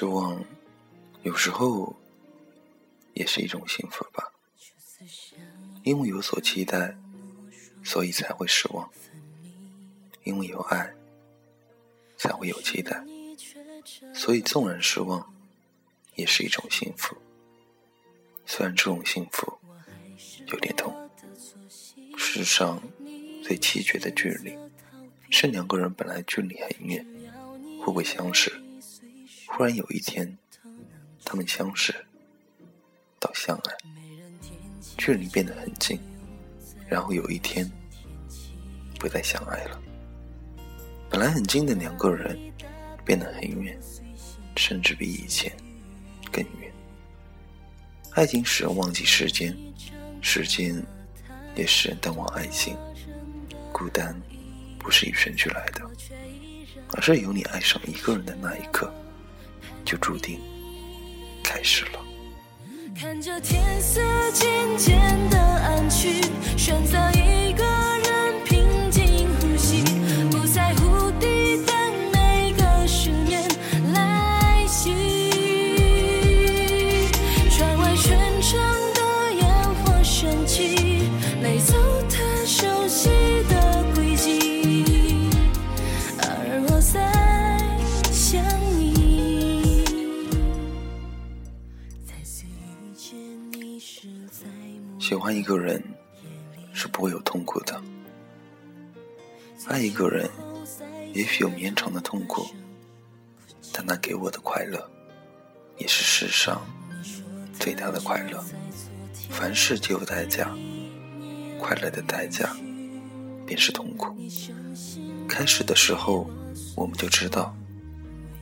失望，有时候也是一种幸福吧。因为有所期待，所以才会失望；因为有爱，才会有期待。所以纵然失望，也是一种幸福。虽然这种幸福有点痛。世上最凄绝的距离，是两个人本来距离很远，互不相识。忽然有一天，他们相识，到相爱，距离变得很近，然后有一天，不再相爱了。本来很近的两个人，变得很远，甚至比以前更远。爱情使人忘记时间，时间也使人淡忘爱情。孤单不是与生俱来的，而是有你爱上一个人的那一刻。就注定开始了。看着天色渐渐的暗去，选择一个人是不会有痛苦的，爱一个人也许有绵长的痛苦，但那给我的快乐也是世上最大的快乐。凡事皆有代价，快乐的代价便是痛苦。开始的时候我们就知道，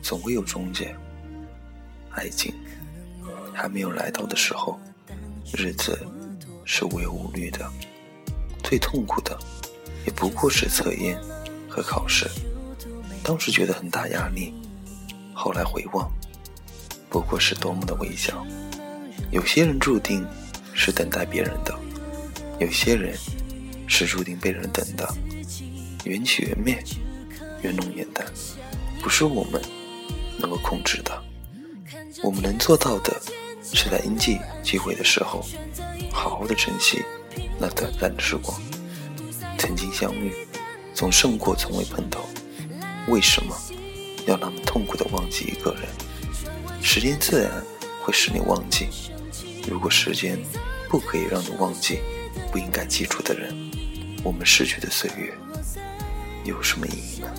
总会有终结。爱情还没有来到的时候，日子。是无忧无虑的，最痛苦的也不过是测验和考试。当时觉得很大压力，后来回望，不过是多么的微小。有些人注定是等待别人的，有些人是注定被人等的。缘起缘灭，缘浓缘淡，不是我们能够控制的。我们能做到的，是在应记机会的时候。好好的珍惜那短暂的时光，曾经相遇，总胜过从未碰头。为什么要那么痛苦的忘记一个人？时间自然会使你忘记。如果时间不可以让你忘记不应该记住的人，我们逝去的岁月有什么意义呢？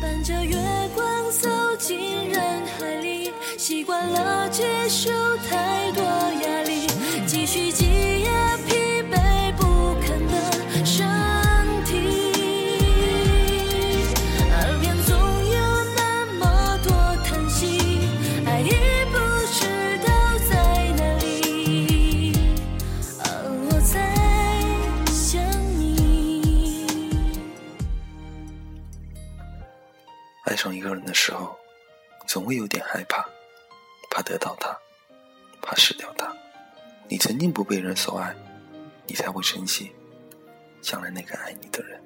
伴着月。习惯了接受太多压力，继续挤压疲惫不堪的身体，耳边总有那么多叹息，爱已不知道在哪里，而我在想你。爱上一个人的时候，总会有点害怕。怕得到他，怕失掉他。你曾经不被人所爱，你才会珍惜将来那个爱你的人。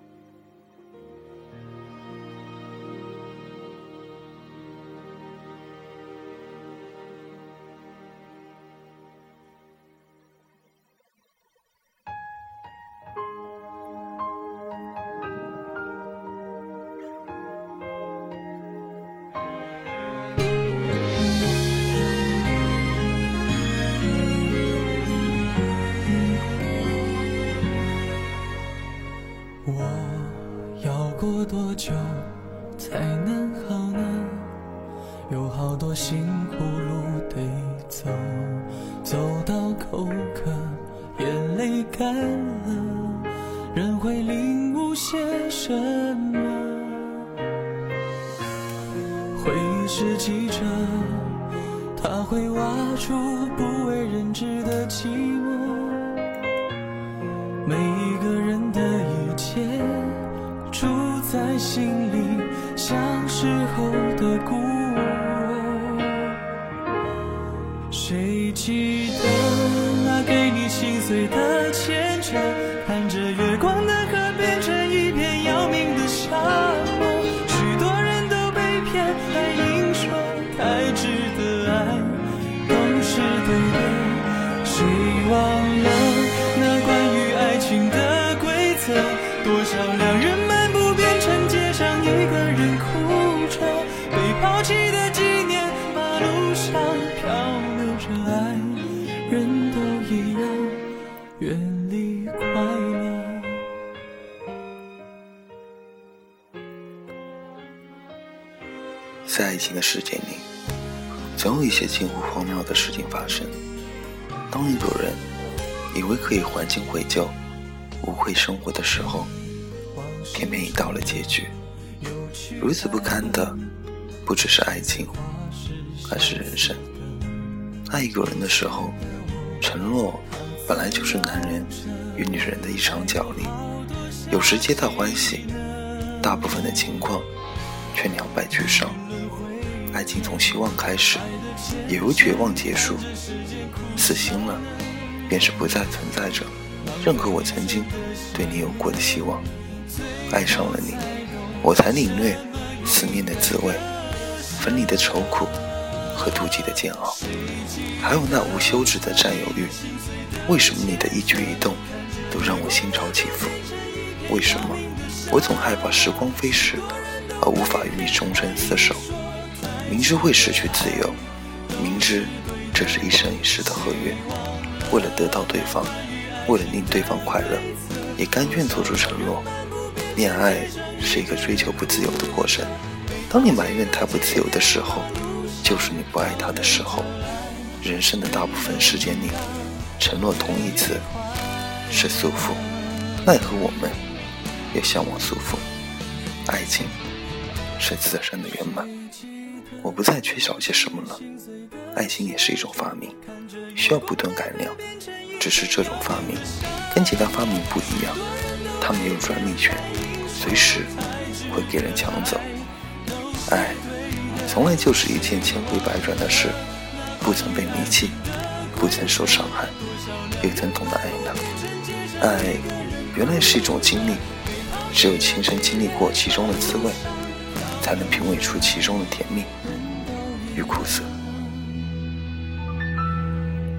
能好呢？有好多辛苦路得走，走到口渴，眼泪干了，人会领悟些什么？回忆是记者，他会挖出不为人知的寂寞。每一个人的一切。住在心里，像时候的孤在爱情的世界里，总有一些近乎荒谬的事情发生。当一个人以为可以还清悔旧、无愧生活的时候，偏偏已到了结局。如此不堪的，不只是爱情，还是人生。爱一个人的时候，承诺本来就是男人与女人的一场角力，有时皆大欢喜，大部分的情况却两败俱伤。爱情从希望开始，也由绝望结束。死心了，便是不再存在着任何我曾经对你有过的希望。爱上了你，我才领略思念的滋味，分离的愁苦和妒忌的煎熬，还有那无休止的占有欲。为什么你的一举一动都让我心潮起伏？为什么我总害怕时光飞逝，而无法与你终身厮守？明知会失去自由，明知这是一生一世的合约，为了得到对方，为了令对方快乐，也甘愿做出承诺。恋爱是一个追求不自由的过程。当你埋怨他不自由的时候，就是你不爱他的时候。人生的大部分时间里，承诺同义词是束缚，奈何我们也向往束缚。爱情是自身的圆满。我不再缺少些什么了。爱情也是一种发明，需要不断改良。只是这种发明跟其他发明不一样，它没有专利权，随时会给人抢走。爱从来就是一件千回百转的事，不曾被离弃，不曾受伤害，又怎懂得爱呢？爱原来是一种经历，只有亲身经历过其中的滋味。才能品味出其中的甜蜜与苦涩。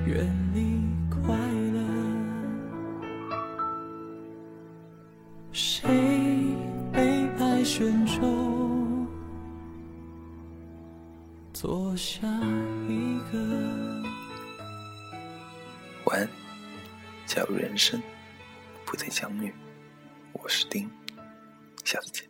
远离快乐，谁被爱选中，做下一个。晚安，假如人生不再相遇，我是丁，下次见。